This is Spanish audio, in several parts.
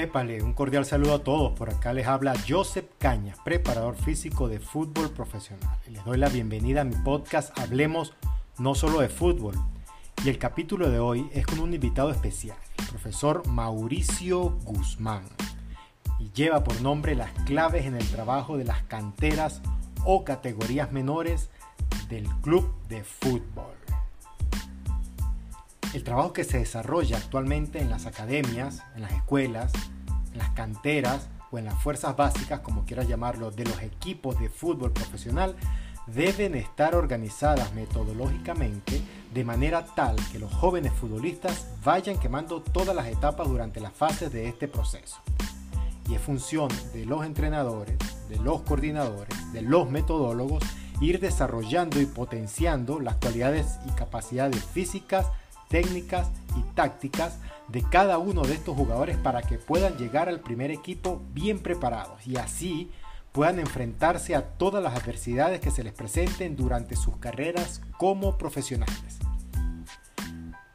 Épale, un cordial saludo a todos. Por acá les habla Joseph Cañas, preparador físico de fútbol profesional. Les doy la bienvenida a mi podcast Hablemos no solo de fútbol. Y el capítulo de hoy es con un invitado especial, el profesor Mauricio Guzmán. Y lleva por nombre las claves en el trabajo de las canteras o categorías menores del club de fútbol. El trabajo que se desarrolla actualmente en las academias, en las escuelas, en las canteras o en las fuerzas básicas, como quieras llamarlo, de los equipos de fútbol profesional, deben estar organizadas metodológicamente de manera tal que los jóvenes futbolistas vayan quemando todas las etapas durante las fases de este proceso. Y es función de los entrenadores, de los coordinadores, de los metodólogos, ir desarrollando y potenciando las cualidades y capacidades físicas, técnicas y tácticas de cada uno de estos jugadores para que puedan llegar al primer equipo bien preparados y así puedan enfrentarse a todas las adversidades que se les presenten durante sus carreras como profesionales.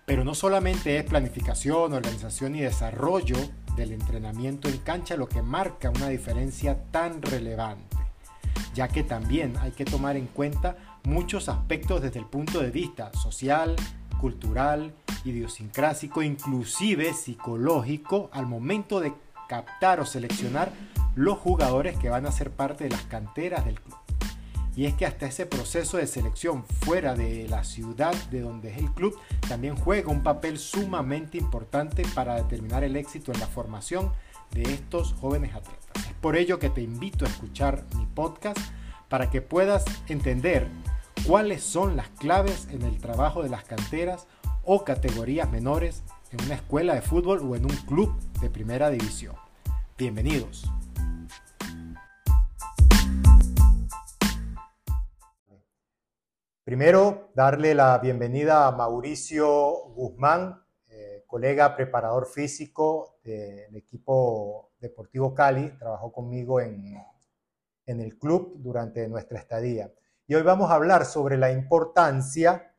Pero no solamente es planificación, organización y desarrollo del entrenamiento en cancha lo que marca una diferencia tan relevante, ya que también hay que tomar en cuenta muchos aspectos desde el punto de vista social, cultural, idiosincrásico, inclusive psicológico, al momento de captar o seleccionar los jugadores que van a ser parte de las canteras del club. Y es que hasta ese proceso de selección fuera de la ciudad de donde es el club también juega un papel sumamente importante para determinar el éxito en la formación de estos jóvenes atletas. Es por ello que te invito a escuchar mi podcast para que puedas entender cuáles son las claves en el trabajo de las canteras o categorías menores en una escuela de fútbol o en un club de primera división. Bienvenidos. Primero, darle la bienvenida a Mauricio Guzmán, eh, colega preparador físico del equipo Deportivo Cali. Trabajó conmigo en, en el club durante nuestra estadía. Y hoy vamos a hablar sobre la importancia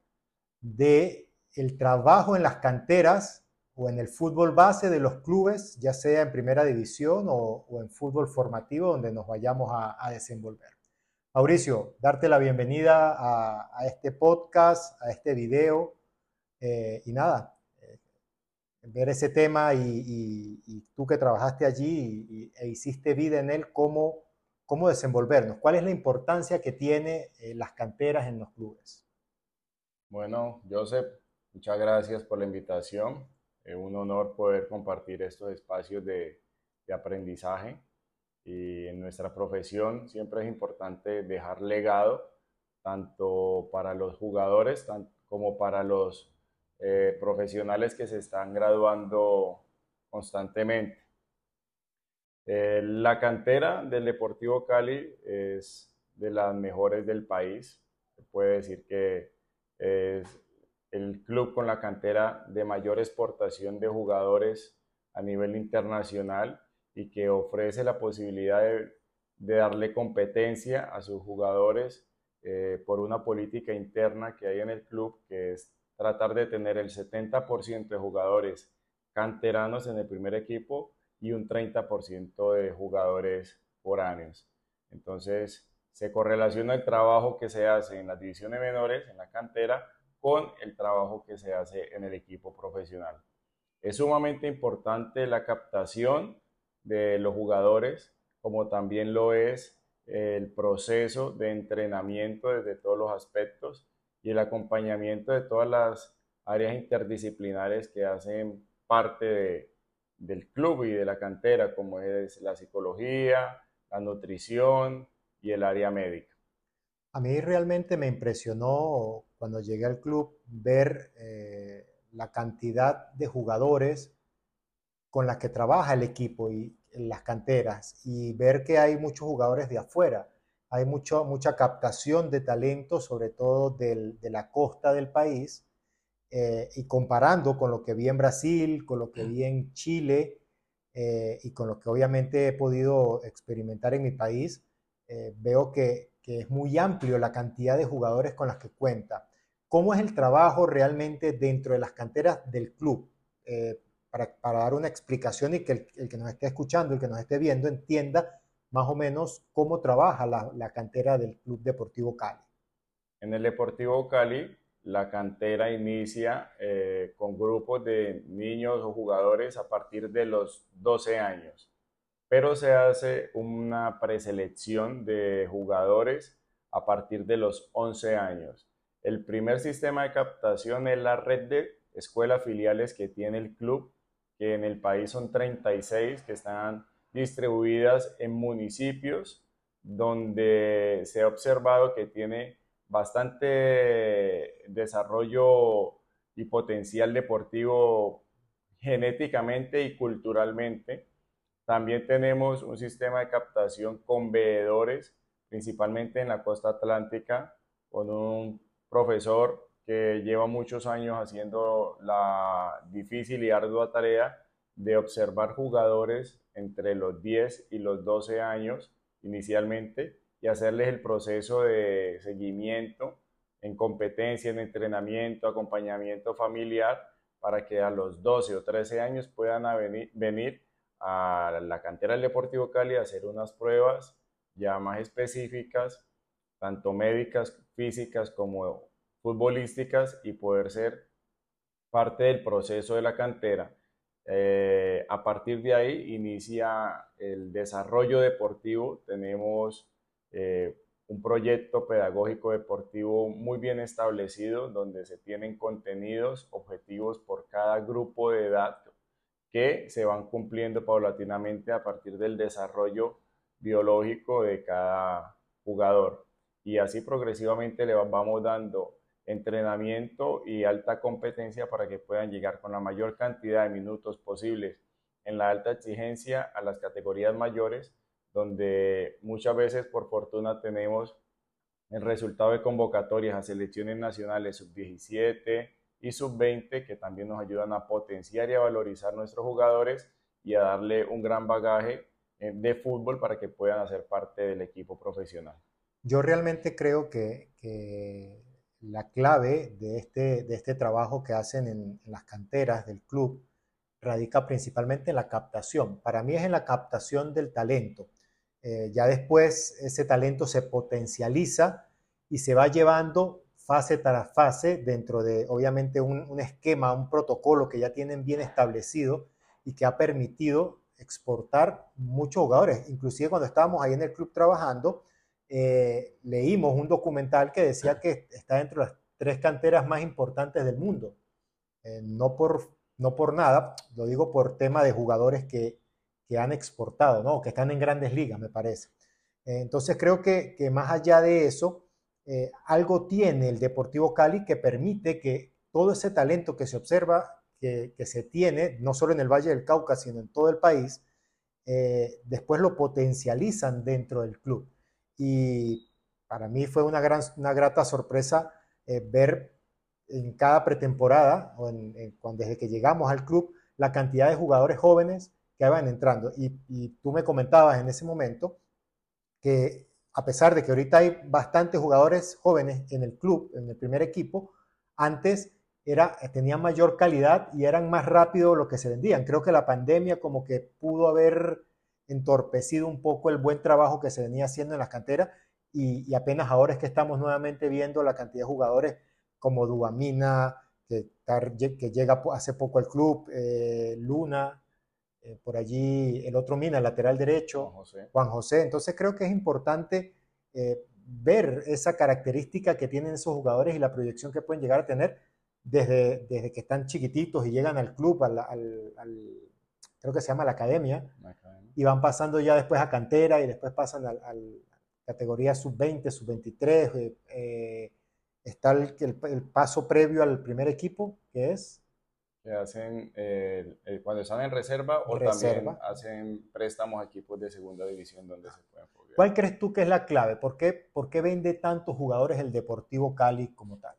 de el trabajo en las canteras o en el fútbol base de los clubes, ya sea en primera división o, en fútbol formativo, donde nos vayamos a, desenvolver. Mauricio, darte la bienvenida a, este podcast, a este video, eh, y nada, eh, ver ese tema y, tú que trabajaste allí e hiciste vida en él, cómo cómo desenvolvernos, cuál es la importancia que tiene eh, las canteras en los clubes. Bueno, Joseph, muchas gracias por la invitación. Es un honor poder compartir estos espacios de, aprendizaje y en nuestra profesión siempre es importante dejar legado tanto para los jugadores como para los eh, profesionales que se están graduando constantemente. Eh, la cantera del Deportivo Cali es de las mejores del país. Se puede decir que es el club con la cantera de mayor exportación de jugadores a nivel internacional y que ofrece la posibilidad de, darle competencia a sus jugadores eh, por una política interna que hay en el club, que es tratar de tener el 70% de jugadores canteranos en el primer equipo y un 30% de jugadores por años. Entonces, se correlaciona el trabajo que se hace en las divisiones menores, en la cantera, con el trabajo que se hace en el equipo profesional. Es sumamente importante la captación de los jugadores, como también lo es el proceso de entrenamiento desde todos los aspectos y el acompañamiento de todas las áreas interdisciplinares que hacen parte de, del club y de la cantera, como es la psicología, la nutrición y el área médica. A mí realmente me impresionó cuando llegué al club ver eh, la cantidad de jugadores con las que trabaja el equipo y las canteras y ver que hay muchos jugadores de afuera. Hay mucho, mucha captación de talento, sobre todo de la costa del país, eh, y comparando con lo que vi en Brasil, con lo que vi en Chile eh, y con lo que obviamente he podido experimentar en mi país, eh, veo que, que, es muy amplio la cantidad de jugadores con las que cuenta. ¿Cómo es el trabajo realmente dentro de las canteras del club? para, dar una explicación y que el, que nos esté escuchando, el que nos esté viendo, entienda más o menos cómo trabaja la, cantera del Club Deportivo Cali. En el Deportivo Cali, la cantera inicia eh, con grupos de niños o jugadores a partir de los 12 años, pero se hace una preselección de jugadores a partir de los 11 años. El primer sistema de captación es la red de escuelas filiales que tiene el club, que en el país son 36 que están distribuidas en municipios donde se ha observado que tiene bastante desarrollo y potencial deportivo genéticamente y culturalmente. También tenemos un sistema de captación con veedores, principalmente en la costa atlántica, con un profesor que lleva muchos años haciendo la difícil y ardua tarea de observar jugadores entre los 10 y los 12 años inicialmente y hacerles el proceso de seguimiento en competencia, en entrenamiento, acompañamiento familiar, para que a los 12 o 13 años puedan venir a la cantera del Deportivo Cali a hacer unas pruebas ya más específicas, tanto médicas, físicas como futbolísticas y poder ser parte del proceso de la cantera. Eh, a partir de ahí inicia el desarrollo deportivo. Tenemos eh, un proyecto pedagógico deportivo muy bien establecido donde se tienen contenidos, objetivos por cada grupo de edad que se van cumpliendo paulatinamente a partir del desarrollo biológico de cada jugador. Y así progresivamente le vamos dando entrenamiento y alta competencia para que puedan llegar con la mayor cantidad de minutos posibles en la alta exigencia a las categorías mayores, donde muchas veces por fortuna tenemos el resultado de convocatorias a selecciones nacionales sub-17 y sub-20 que también nos ayudan a potenciar y a valorizar nuestros jugadores y a darle un gran bagaje eh, de fútbol para que puedan hacer parte del equipo profesional. Yo realmente creo que, la clave de este, de este trabajo que hacen en, las canteras del club radica principalmente en la captación. Para mí es en la captación del talento. Eh, ya después ese talento se potencializa y se va llevando fase tras fase dentro de obviamente un, esquema, un protocolo que ya tienen bien establecido y que ha permitido exportar muchos jugadores. Inclusive cuando estábamos ahí en el club trabajando, eh, leímos un documental que decía que está dentro de las tres canteras más importantes del mundo. Eh, no, por, no por nada, lo digo por tema de jugadores que, que han exportado, ¿no? que están en grandes ligas, me parece. Eh, entonces creo que, que, más allá de eso, algo tiene el Deportivo Cali que permite que todo ese talento que se observa, que, que se tiene, no solo en el Valle del Cauca, sino en todo el país, después lo potencializan dentro del club y para mí fue una, gran, una grata sorpresa eh, ver en cada pretemporada, o cuando, desde que llegamos al club, la cantidad de jugadores jóvenes que iban entrando. Y, tú me comentabas en ese momento que a pesar de que ahorita hay bastantes jugadores jóvenes en el club, en el primer equipo, antes era, tenían mayor calidad y eran más rápido lo que se vendían. Creo que la pandemia como que pudo haber entorpecido un poco el buen trabajo que se venía haciendo en las canteras y, apenas ahora es que estamos nuevamente viendo la cantidad de jugadores como Duamina, que, que llega hace poco al club, eh, Luna, eh, por allí el otro Mina, el lateral derecho, Juan José. Entonces creo que es importante eh, ver esa característica que tienen esos jugadores y la proyección que pueden llegar a tener desde, desde que están chiquititos y llegan al club, al, creo que se llama la academia, y van pasando ya después a cantera y después pasan a, categoría sub-20, sub-23. Eh, eh, está el, el, paso previo al primer equipo, que es... Que hacen cuando están en reserva o también hacen préstamos a equipos de segunda división donde se pueden jugar. ¿Cuál crees tú que es la clave? ¿Por qué, ¿Por qué vende tantos jugadores el Deportivo Cali como tal?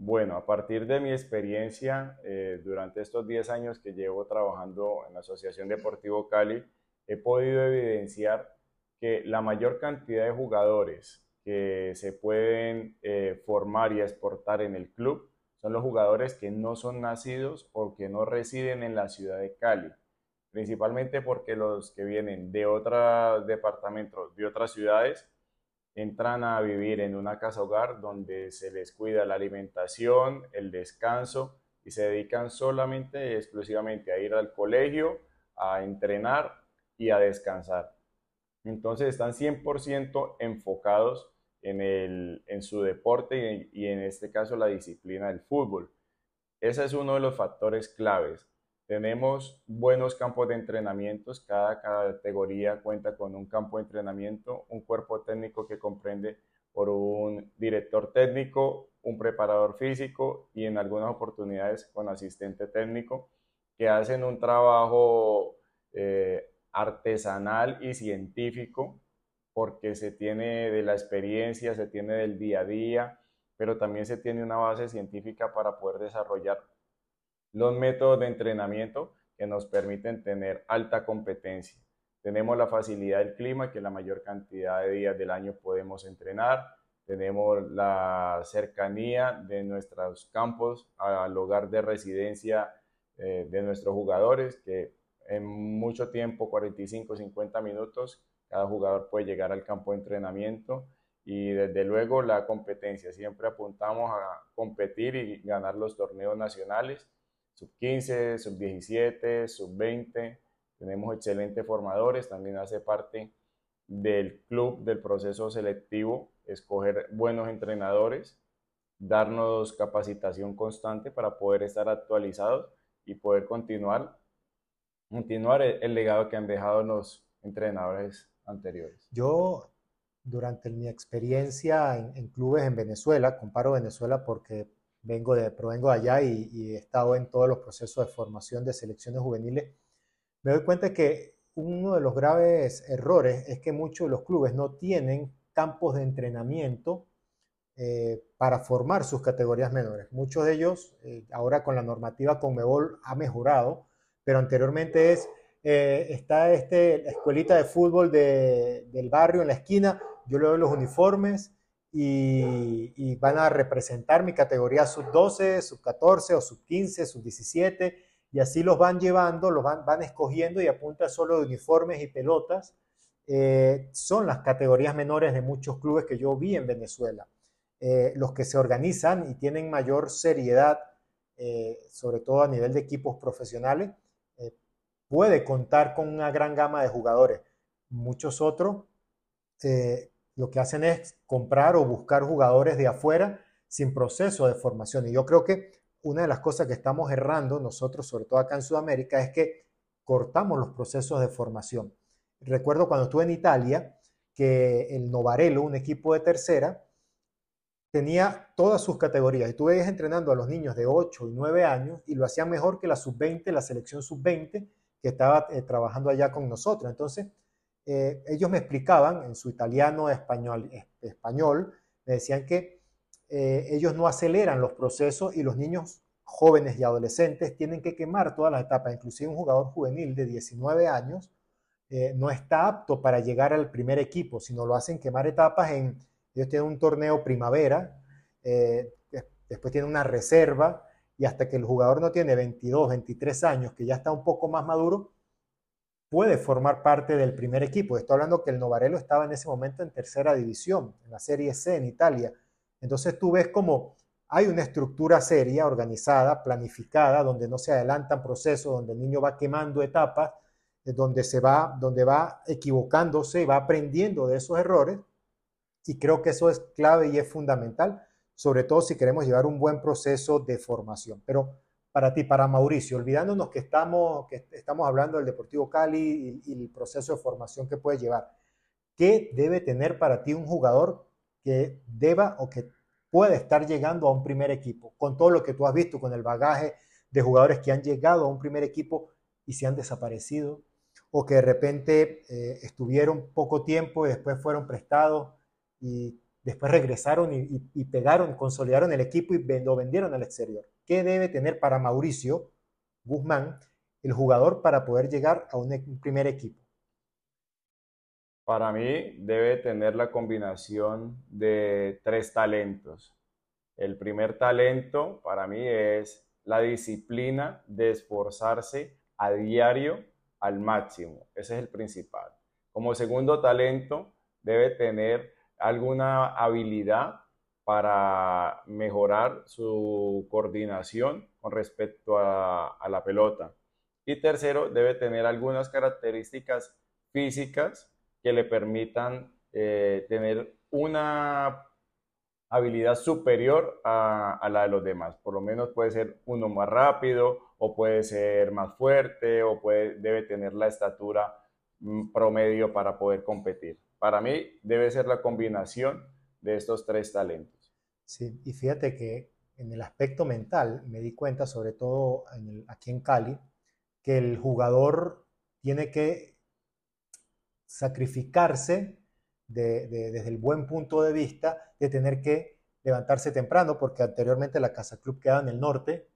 Bueno, a partir de mi experiencia eh, durante estos 10 años que llevo trabajando en la Asociación Deportivo Cali, he podido evidenciar que la mayor cantidad de jugadores que se pueden eh, formar y exportar en el club son los jugadores que no son nacidos o que no residen en la ciudad de Cali, principalmente porque los que vienen de otros departamentos, de otras ciudades, entran a vivir en una casa hogar donde se les cuida la alimentación, el descanso y se dedican solamente y exclusivamente a ir al colegio, a entrenar y a descansar. Entonces están 100% enfocados en, el, en su deporte y, y en este caso la disciplina del fútbol. Ese es uno de los factores claves. Tenemos buenos campos de entrenamientos, cada categoría cuenta con un campo de entrenamiento, un cuerpo técnico que comprende por un director técnico, un preparador físico y en algunas oportunidades con asistente técnico que hacen un trabajo eh, artesanal y científico porque se tiene de la experiencia, se tiene del día a día, pero también se tiene una base científica para poder desarrollar los métodos de entrenamiento que nos permiten tener alta competencia. Tenemos la facilidad del clima, que la mayor cantidad de días del año podemos entrenar. Tenemos la cercanía de nuestros campos al hogar de residencia eh, de nuestros jugadores, que en mucho tiempo, 45, 50 minutos, cada jugador puede llegar al campo de entrenamiento y desde luego la competencia. Siempre apuntamos a competir y ganar los torneos nacionales sub 15, sub 17, sub 20. Tenemos excelentes formadores, también hace parte del club, del proceso selectivo, escoger buenos entrenadores, darnos capacitación constante para poder estar actualizados y poder continuar, continuar el, legado que han dejado los entrenadores anteriores. Yo, durante mi experiencia en, en clubes en Venezuela, comparo Venezuela porque vengo de, provengo de allá y, he estado en todos los procesos de formación de selecciones juveniles, me doy cuenta que uno de los graves errores es que muchos de los clubes no tienen campos de entrenamiento eh, para formar sus categorías menores. Muchos de ellos, eh, ahora con la normativa Conmebol ha mejorado, pero anteriormente es, eh, está este, escuelita de fútbol del barrio en la esquina, yo le doy los uniformes, y, van a representar mi categoría sub-12, sub-14 o sub-15, sub-17 y así los van llevando, los van, van escogiendo y a punta solo de uniformes y pelotas. Eh, son las categorías menores de muchos clubes que yo vi en Venezuela. Eh, los que se organizan y tienen mayor seriedad, sobre todo a nivel de equipos profesionales, puede contar con una gran gama de jugadores. Muchos otros lo que hacen es comprar o buscar jugadores de afuera sin proceso de formación. Y yo creo que una de las cosas que estamos errando nosotros, sobre todo acá en Sudamérica, es que cortamos los procesos de formación. Recuerdo cuando estuve en Italia que el Novarelo, un equipo de tercera, tenía todas sus categorías. Y tú veías entrenando a los niños de 8 y 9 años y lo hacían mejor que la sub-20, la selección sub-20 que estaba eh, trabajando allá con nosotros. Entonces, eh, ellos me explicaban en su italiano español, español me decían que eh, ellos no aceleran los procesos y los niños jóvenes y adolescentes tienen que quemar todas las etapas. Inclusive un jugador juvenil de 19 años no está apto para llegar al primer equipo, sino lo hacen quemar etapas en, ellos tienen un torneo primavera, después tienen una reserva y hasta que el jugador no tiene 22, 23 años, que ya está un poco más maduro, puede formar parte del primer equipo. Estoy hablando que el Novarelo estaba en ese momento en tercera división, en la Serie C en Italia. Entonces tú ves como hay una estructura seria, organizada, planificada, donde no se adelantan procesos, donde el niño va quemando etapas, eh, donde se va, donde va equivocándose, va aprendiendo de esos errores. Y creo que eso es clave y es fundamental, sobre todo si queremos llevar un buen proceso de formación. Pero para ti, para Mauricio, olvidándonos que estamos, que estamos hablando del Deportivo Cali y, el proceso de formación que puede llevar. ¿Qué debe tener para ti un jugador que deba o que puede estar llegando a un primer equipo? Con todo lo que tú has visto, con el bagaje de jugadores que han llegado a un primer equipo y se han desaparecido, o que de repente eh, estuvieron poco tiempo y después fueron prestados y después regresaron y, pegaron, consolidaron el equipo y lo vendieron al exterior. ¿Qué debe tener para Mauricio Guzmán el jugador para poder llegar a un, e-, primer equipo? Para mí debe tener la combinación de tres talentos. El primer talento para mí es la disciplina de esforzarse a diario al máximo. Ese es el principal. Como segundo talento, debe tener alguna habilidad para mejorar su coordinación con respecto a, la pelota. Y tercero, debe tener algunas características físicas que le permitan eh, tener una habilidad superior a, la de los demás. Por lo menos puede ser uno más rápido o puede ser más fuerte o puede, debe tener la estatura mm, promedio para poder competir. Para mí debe ser la combinación de estos tres talentos. Sí, y fíjate que en el aspecto mental me di cuenta, sobre todo aquí en Cali, que el jugador tiene que sacrificarse desde el buen punto de vista de tener que levantarse temprano, porque anteriormente la Casa Club quedaba en el norte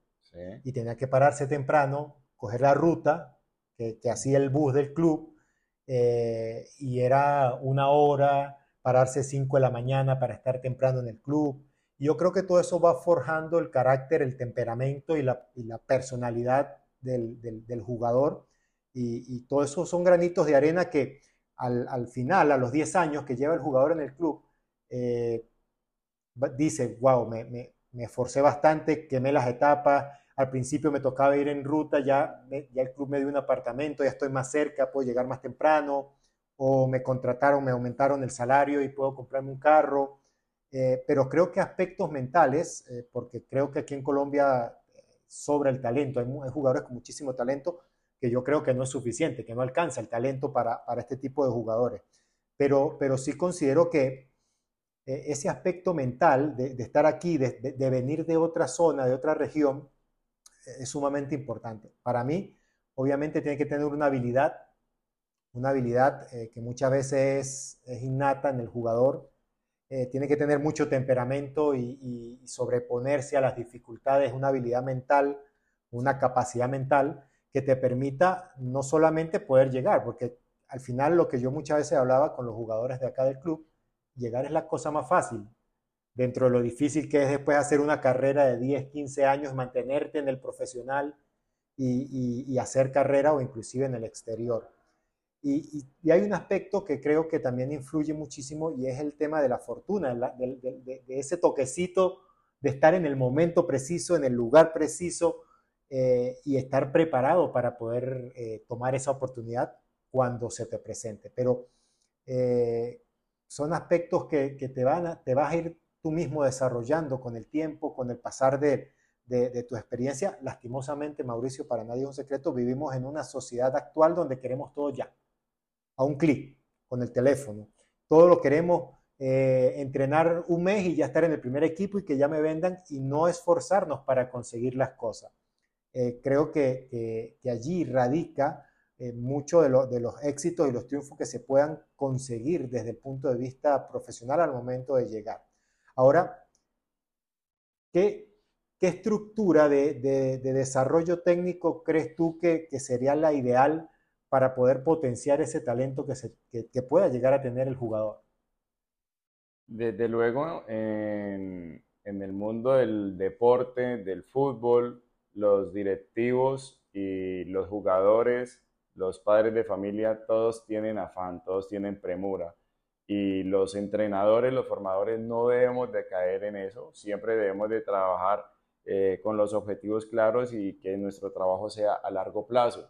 y tenía que pararse temprano, coger la ruta que, hacía el bus del club, eh, y era una hora, pararse 5 de la mañana para estar temprano en el club. Yo creo que todo eso va forjando el carácter, el temperamento y la, personalidad del, jugador. Y, y todo eso son granitos de arena que al, final, a los 10 años que lleva el jugador en el club, eh, dice, wow, me, me, me, esforcé bastante, quemé las etapas, al principio me tocaba ir en ruta, ya, ya el club me dio un apartamento, ya estoy más cerca, puedo llegar más temprano, o me contrataron, me aumentaron el salario y puedo comprarme un carro. Eh, pero creo que aspectos mentales, eh, porque creo que aquí en Colombia sobra el talento, hay, jugadores con muchísimo talento, que yo creo que no es suficiente, que no alcanza el talento para, este tipo de jugadores. Pero, pero sí considero que eh, ese aspecto mental de, estar aquí, de, venir de otra zona, de otra región, es sumamente importante. Para mí, obviamente, tiene que tener una habilidad, una habilidad eh, que muchas veces es, innata en el jugador. Eh, tiene que tener mucho temperamento y sobreponerse a las dificultades, una habilidad mental, una capacidad mental que te permita no solamente poder llegar, porque al final lo que yo muchas veces hablaba con los jugadores de acá del club, llegar es la cosa más fácil, dentro de lo difícil que es después hacer una carrera de 10, 15 años, mantenerte en el profesional y, hacer carrera o inclusive en el exterior. Y, hay un aspecto que creo que también influye muchísimo y es el tema de la fortuna, de ese toquecito de estar en el momento preciso, en el lugar preciso, eh, y estar preparado para poder eh, tomar esa oportunidad cuando se te presente. Pero eh, son aspectos que, que, te, van a, te vas a ir tú mismo desarrollando con el tiempo, con el pasar de, de, tu experiencia. Lastimosamente, Mauricio, para nadie es un secreto, vivimos en una sociedad actual donde queremos todo ya, a un clic, con el teléfono. Todo lo queremos entrenar un mes y ya estar en el primer equipo y que ya me vendan y no esforzarnos para conseguir las cosas. Eh, creo que, allí radica eh, mucho de, los éxitos y los triunfos que se puedan conseguir desde el punto de vista profesional al momento de llegar. Ahora, ¿qué, estructura de, desarrollo técnico crees tú que, sería la ideal para poder potenciar ese talento que, pueda llegar a tener el jugador? Desde luego, en el mundo del deporte, del fútbol, los directivos y los jugadores, los padres de familia, todos tienen afán, todos tienen premura. Y los entrenadores, los formadores, no debemos de caer en eso, siempre debemos de trabajar eh, con los objetivos claros y que nuestro trabajo sea a largo plazo,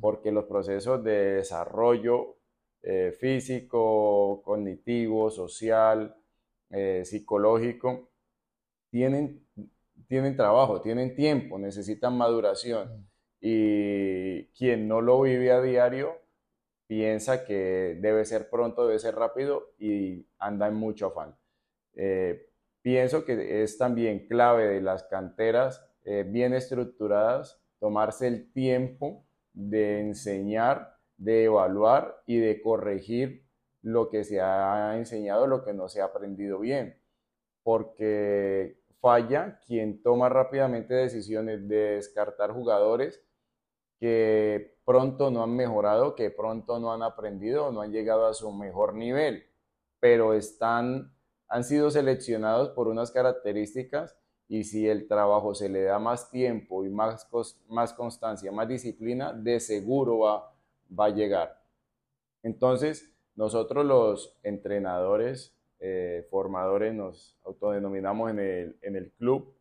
porque los procesos de desarrollo eh, físico, cognitivo, social, eh, psicológico, tienen tienen trabajo, tienen tiempo, necesitan maduración. Y quien no lo vive a diario piensa que debe ser pronto, debe ser rápido y anda en mucho afán. Eh, pienso que es también clave de las canteras eh, bien estructuradas tomarse el tiempo de enseñar, de evaluar y de corregir lo que se ha enseñado, lo que no se ha aprendido bien. Porque falla quien toma rápidamente decisiones de descartar jugadores que pronto no han mejorado, que pronto no han aprendido no han llegado a su mejor nivel, pero están han sido seleccionados por unas características y si el trabajo se le da más tiempo y más, más constancia, más disciplina, de seguro va, va a llegar. Entonces, nosotros los entrenadores, eh, formadores, nos autodenominamos en el, en el club,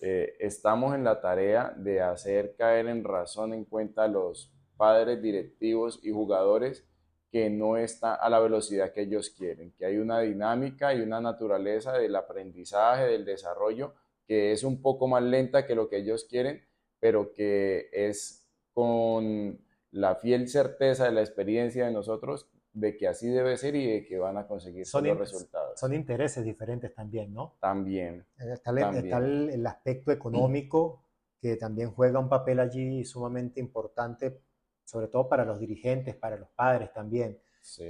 eh, estamos en la tarea de hacer caer en razón en cuenta a los padres, directivos y jugadores que no está a la velocidad que ellos quieren, que hay una dinámica y una naturaleza del aprendizaje, del desarrollo, que es un poco más lenta que lo que ellos quieren, pero que es con la fiel certeza de la experiencia de nosotros de que así debe ser y de que van a conseguir son los resultados. Son intereses diferentes también, ¿no? También. Está, el, aspecto económico que también juega un papel allí sumamente importante, sobre todo para los dirigentes, para los padres también.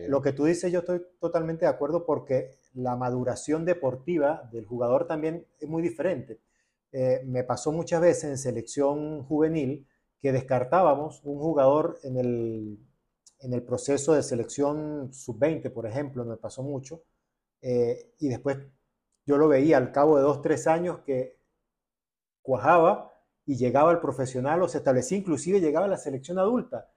Lo que tú dices yo estoy totalmente de acuerdo porque la maduración deportiva del jugador también es muy diferente. Eh, me pasó muchas veces en selección juvenil que descartábamos un jugador en el, en el proceso de selección sub-20, por ejemplo, me pasó mucho, eh, y después yo lo veía al cabo de dos, tres años que cuajaba y llegaba al profesional o se establecía, inclusive llegaba a la selección adulta.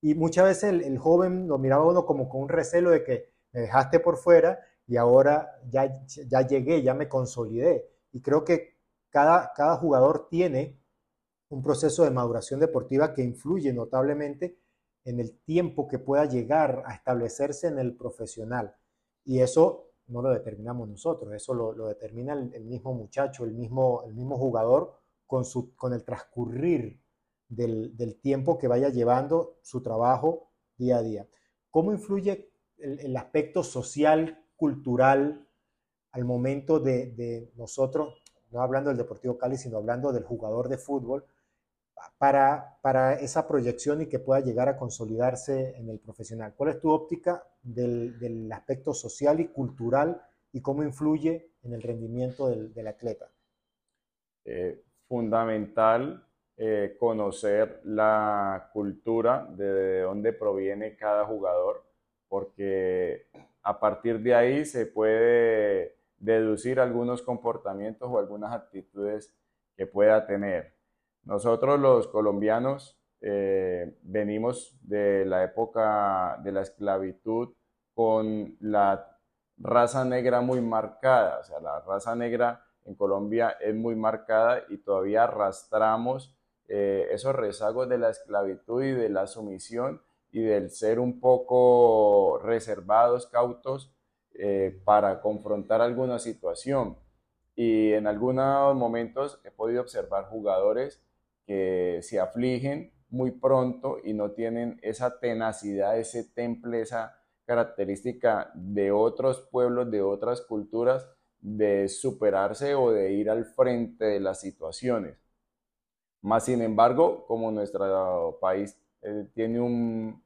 Y muchas veces el, joven lo miraba uno como con un recelo de que me dejaste por fuera y ahora ya, ya llegué, ya me consolidé. Y creo que cada, cada jugador tiene un proceso de maduración deportiva que influye notablemente en el tiempo que pueda llegar a establecerse en el profesional. Y eso no lo determinamos nosotros, eso lo, determina el, mismo muchacho, el mismo, el mismo jugador con, su, con el transcurrir del, del, tiempo que vaya llevando su trabajo día a día. ¿Cómo influye el, el aspecto social cultural al momento de, nosotros, no hablando del Deportivo Cali, sino hablando del jugador de fútbol, para, para esa proyección y que pueda llegar a consolidarse en el profesional. ¿Cuál es tu óptica del, aspecto social y cultural y cómo influye en el rendimiento del, atleta? Eh, fundamental eh, conocer la cultura de dónde proviene cada jugador, porque a partir de ahí se puede deducir algunos comportamientos o algunas actitudes que pueda tener. Nosotros los colombianos eh, venimos de la época de la esclavitud con la raza negra muy marcada, o sea, la raza negra en Colombia es muy marcada y todavía arrastramos eh, esos rezagos de la esclavitud y de la sumisión y del ser un poco reservados, cautos, eh, para confrontar alguna situación. Y en algunos momentos he podido observar jugadores que se afligen muy pronto y no tienen esa tenacidad, ese temple, esa característica de otros pueblos, de otras culturas, de superarse o de ir al frente de las situaciones. Más sin embargo, como nuestro país eh, tiene un,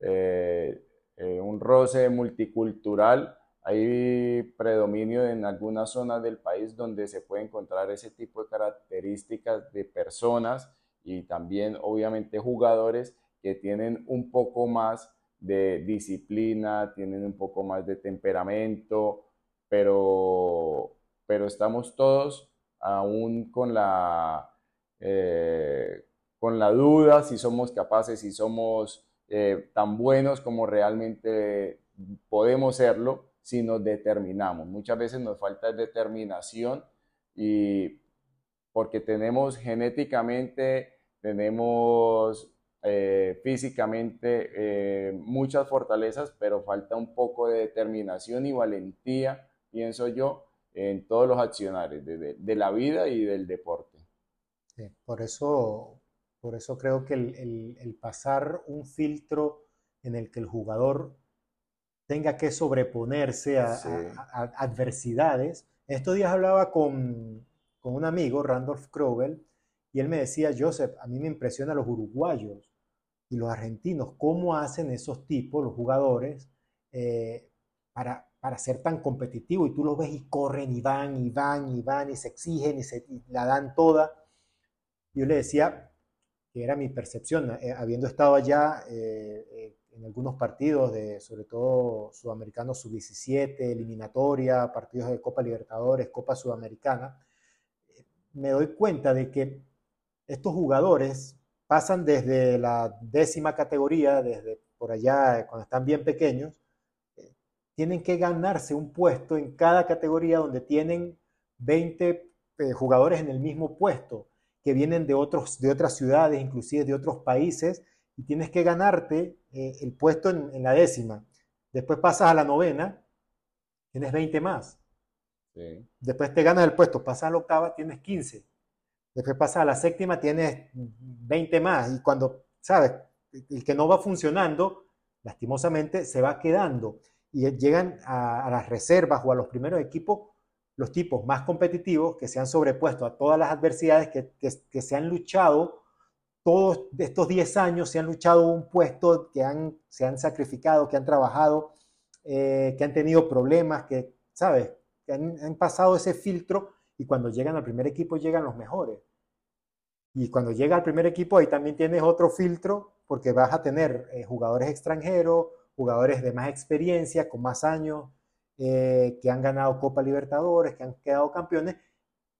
eh, eh, un roce multicultural, hay predominio en algunas zonas del país donde se puede encontrar ese tipo de características de personas y también obviamente jugadores que tienen un poco más de disciplina, tienen un poco más de temperamento, pero, pero estamos todos aún con la, con la duda si somos capaces, si somos eh, tan buenos como realmente podemos serlo si nos determinamos. Muchas veces nos falta determinación y porque tenemos genéticamente, tenemos eh, físicamente eh, muchas fortalezas, pero falta un poco de determinación y valentía, pienso yo, en todos los accionarios de, de la vida y del deporte. por eso por eso creo que el, pasar un filtro en el que el jugador tenga que sobreponerse a, adversidades. Estos días hablaba con, un amigo, Randolph Crowell, y él me decía, Joseph, a mí me impresiona los uruguayos y los argentinos, cómo hacen esos tipos, los jugadores, eh, para, para ser tan competitivos. Y tú los ves y corren y van y van y van y se exigen y, se, y la dan toda. Yo le decía, que era mi percepción, eh, habiendo estado allá eh, en algunos partidos, de, sobre todo sudamericanos sub-17, eliminatoria, partidos de Copa Libertadores, Copa Sudamericana, me doy cuenta de que estos jugadores pasan desde la décima categoría, desde por allá, cuando están bien pequeños, eh, tienen que ganarse un puesto en cada categoría donde tienen 20 eh, jugadores en el mismo puesto, que vienen de, otros, de otras ciudades, inclusive de otros países, y tienes que ganarte eh, el puesto en, la décima. Después pasas a la novena, tienes 20 más. Después te ganas el puesto, pasas a la octava, tienes 15. Después pasas a la séptima, tienes 20 más. Y cuando, ¿sabes? El que no va funcionando, lastimosamente, se va quedando. Y llegan a, las reservas o a los primeros equipos los tipos más competitivos que se han sobrepuesto a todas las adversidades, que, que se han luchado todos estos 10 años se han luchado un puesto, que han, se han sacrificado, que han trabajado, eh, que han tenido problemas, que, ¿sabes? Que han, pasado ese filtro y cuando llegan al primer equipo llegan los mejores. Y cuando llega al primer equipo ahí también tienes otro filtro porque vas a tener eh, jugadores extranjeros, jugadores de más experiencia, con más años, eh, que han ganado Copa Libertadores, que han quedado campeones.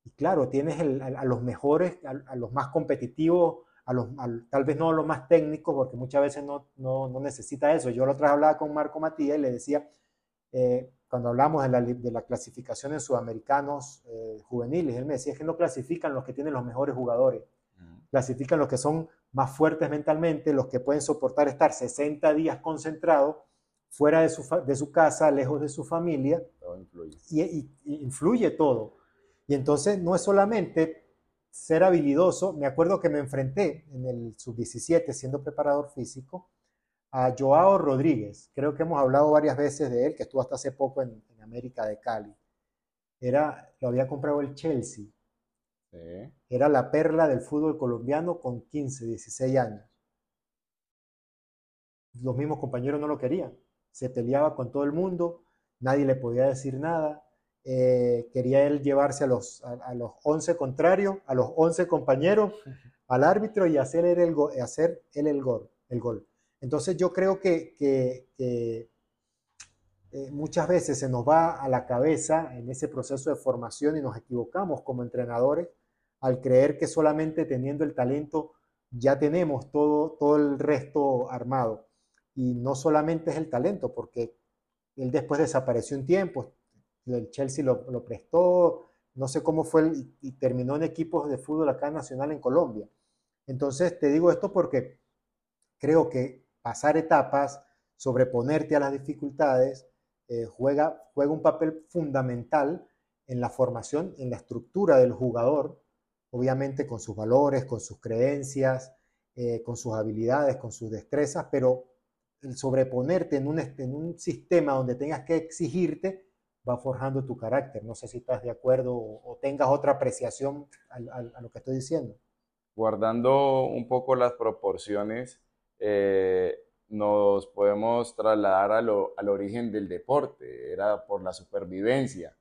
Y claro, tienes a, los mejores, a los más competitivos a los, tal vez no a los más técnicos, porque muchas veces no, no, no necesita eso. Yo la otra vez hablaba con Marco Matías y le decía, eh, cuando hablamos de la, de la, clasificación en sudamericanos eh, juveniles, él me decía que no clasifican los que tienen los mejores jugadores, clasifican los que son más fuertes mentalmente, los que pueden soportar estar 60 días concentrados fuera de su, de su casa, lejos de su familia, Y, y, influye todo. Y entonces no es solamente ser habilidoso. Me acuerdo que me enfrenté en el sub-17 siendo preparador físico a Joao Rodríguez. Creo que hemos hablado varias veces de él, que estuvo hasta hace poco en, América de Cali. Era, lo había comprado el Chelsea. Era la perla del fútbol colombiano con 15, 16 años. Los mismos compañeros no lo querían. Se peleaba con todo el mundo, nadie le podía decir nada. Eh, quería él llevarse a los, a, los 11 contrarios, a los 11 compañeros, al árbitro y hacer él el, hacer él el, gol, el gol. Entonces yo creo que, que, eh, muchas veces se nos va a la cabeza en ese proceso de formación y nos equivocamos como entrenadores al creer que solamente teniendo el talento ya tenemos todo, todo el resto armado. Y no solamente es el talento, porque él después desapareció un tiempo, el Chelsea lo, prestó, no sé cómo fue, y terminó en equipos de fútbol acá nacional en Colombia. Entonces, te digo esto porque creo que pasar etapas, sobreponerte a las dificultades, eh, juega, juega un papel fundamental en la formación, en la estructura del jugador, obviamente con sus valores, con sus creencias, eh, con sus habilidades, con sus destrezas, pero el sobreponerte en un, en un sistema donde tengas que exigirte, va forjando tu carácter. No sé si estás de acuerdo o, tengas otra apreciación a, lo que estoy diciendo. Guardando un poco las proporciones, eh, nos podemos trasladar al origen del deporte, era por la supervivencia.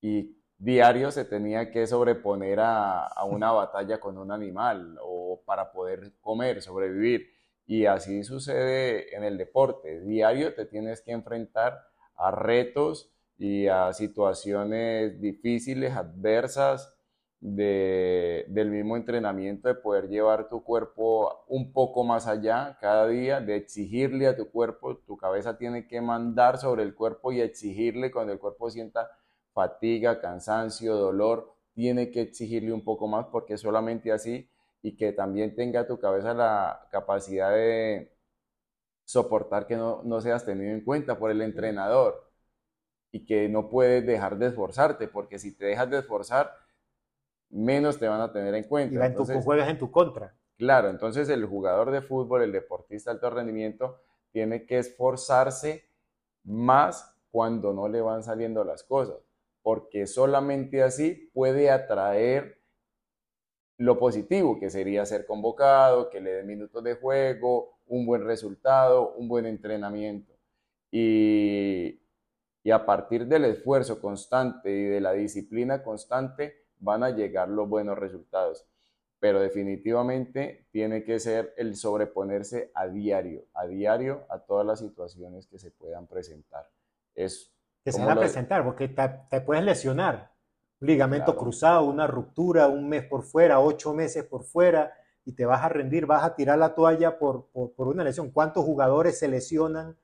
Y diario se tenía que sobreponer a, a una batalla con un animal o para poder comer, sobrevivir. Y así sucede en el deporte. Diario te tienes que enfrentar a retos y a situaciones difíciles, adversas, de, del mismo entrenamiento, de poder llevar tu cuerpo un poco más allá cada día, de exigirle a tu cuerpo, tu cabeza tiene que mandar sobre el cuerpo y exigirle cuando el cuerpo sienta fatiga, cansancio, dolor, tiene que exigirle un poco más porque solamente así y que también tenga tu cabeza la capacidad de soportar que no, no seas tenido en cuenta por el entrenador y que no puedes dejar de esforzarte, porque si te dejas de esforzar, menos te van a tener en cuenta. Y entonces, juegas en tu contra. Claro, entonces el jugador de fútbol, el deportista de alto rendimiento, tiene que esforzarse más cuando no le van saliendo las cosas, porque solamente así puede atraer lo positivo, que sería ser convocado, que le den minutos de juego, un buen resultado, un buen entrenamiento. Y, y a partir del esfuerzo constante y de la disciplina constante van a llegar los buenos resultados. pero definitivamente tiene que ser el sobreponerse a diario, a diario a todas las situaciones que se puedan presentar. Es que se van a presentar, porque te, puedes lesionar. Un ligamento cruzado, una ruptura, un mes por fuera, ocho meses por fuera, y te vas a rendir, vas a tirar la toalla por, por, una lesión. ¿Cuántos jugadores se lesionan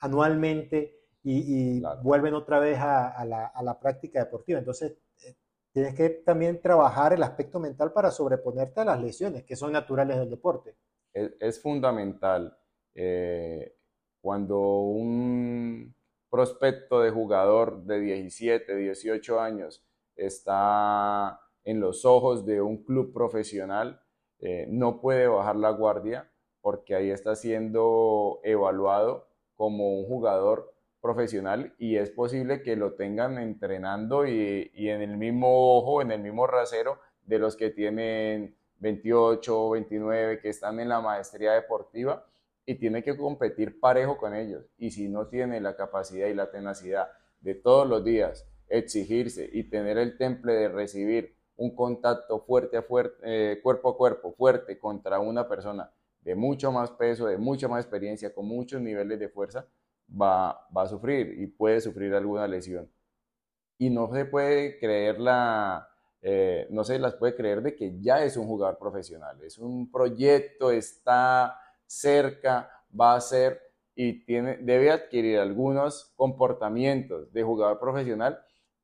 anualmente y, vuelven otra vez a, la, a, la, práctica deportiva? Entonces, eh, tienes que también trabajar el aspecto mental para sobreponerte a las lesiones, que son naturales del deporte. Es, fundamental. Eh, cuando un prospecto de jugador de 17, 18 años está en los ojos de un club profesional, eh, no puede bajar la guardia porque ahí está siendo evaluado como un jugador profesional y es posible que lo tengan entrenando y, y en el mismo ojo, en el mismo rasero de los que tienen 28 o 29 que están en la maestría deportiva y tiene que competir parejo con ellos. Y si no tiene la capacidad y la tenacidad de todos los días exigirse y tener el temple de recibir un contacto fuerte, eh, cuerpo a cuerpo, fuerte contra una persona de mucho más peso, de mucha más experiencia, con muchos niveles de fuerza, va, va a sufrir y puede sufrir alguna lesión. Y no se puede creer la, eh, no se las puede creer de que ya es un jugador profesional, es un proyecto, está cerca, va a ser y tiene, debe adquirir algunos comportamientos de jugador profesional,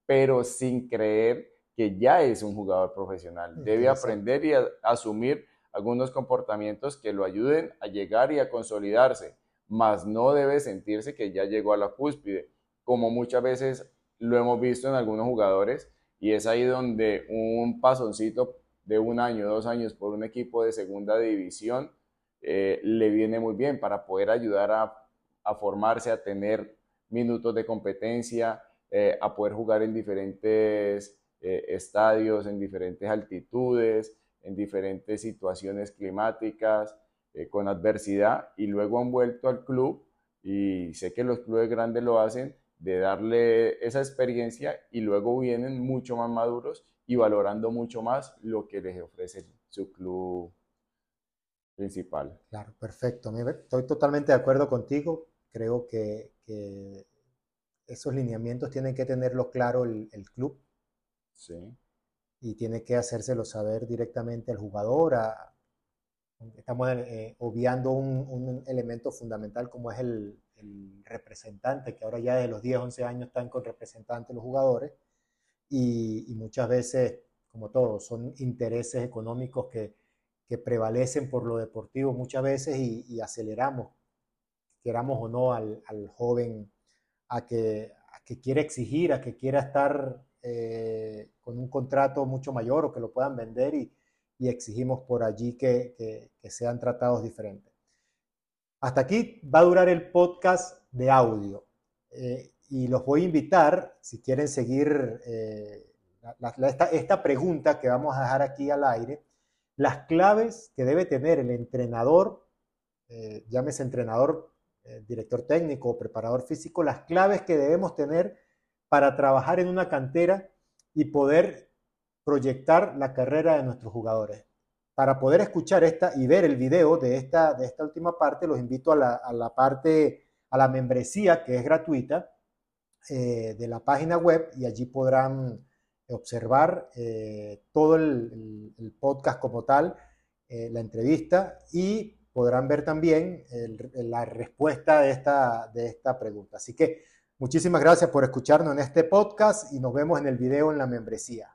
pero sin creer que ya es un jugador profesional. Debe aprender y asumir algunos comportamientos que lo ayuden a llegar y a consolidarse, mas no debe sentirse que ya llegó a la cúspide, como muchas veces lo hemos visto en algunos jugadores, y es ahí donde un pasoncito de un año, dos años por un equipo de segunda división eh, le viene muy bien para poder ayudar a, formarse, a tener minutos de competencia, eh, a poder jugar en diferentes eh, estadios, en diferentes altitudes, en diferentes situaciones climáticas, con adversidad, y luego han vuelto al club, y sé que los clubes grandes lo hacen, de darle esa experiencia y luego vienen mucho más maduros y valorando mucho más lo que les ofrece su club principal. Claro, perfecto. Estoy totalmente de acuerdo contigo. Creo que, esos lineamientos tienen que tenerlo claro el, club. Sí. Y tiene que hacérselo saber directamente al jugador. Estamos eh, obviando un, elemento fundamental como es el, representante, que ahora ya de los 10, 11 años están con representantes los jugadores. Y, muchas veces, como todo, son intereses económicos que, que prevalecen por lo deportivo muchas veces y, aceleramos, queramos o no, al, joven a que, que quiera exigir, a que quiera estar eh, con un contrato mucho mayor o que lo puedan vender y, exigimos por allí que, sean tratados diferentes. Hasta aquí va a durar el podcast de audio eh, y los voy a invitar, si quieren seguir eh, esta, pregunta que vamos a dejar aquí al aire, las claves que debe tener el entrenador, eh, llámese entrenador, director técnico o preparador físico, las claves que debemos tener para trabajar en una cantera y poder proyectar la carrera de nuestros jugadores. Para poder escuchar esta y ver el video de esta, de esta última parte, los invito a la, parte, a la membresía que es gratuita eh, de la página web y allí podrán observar eh, todo el, podcast como tal, eh, la entrevista y podrán ver también la respuesta de esta, de esta pregunta. Así que muchísimas gracias por escucharnos en este podcast y nos vemos en el video en la membresía.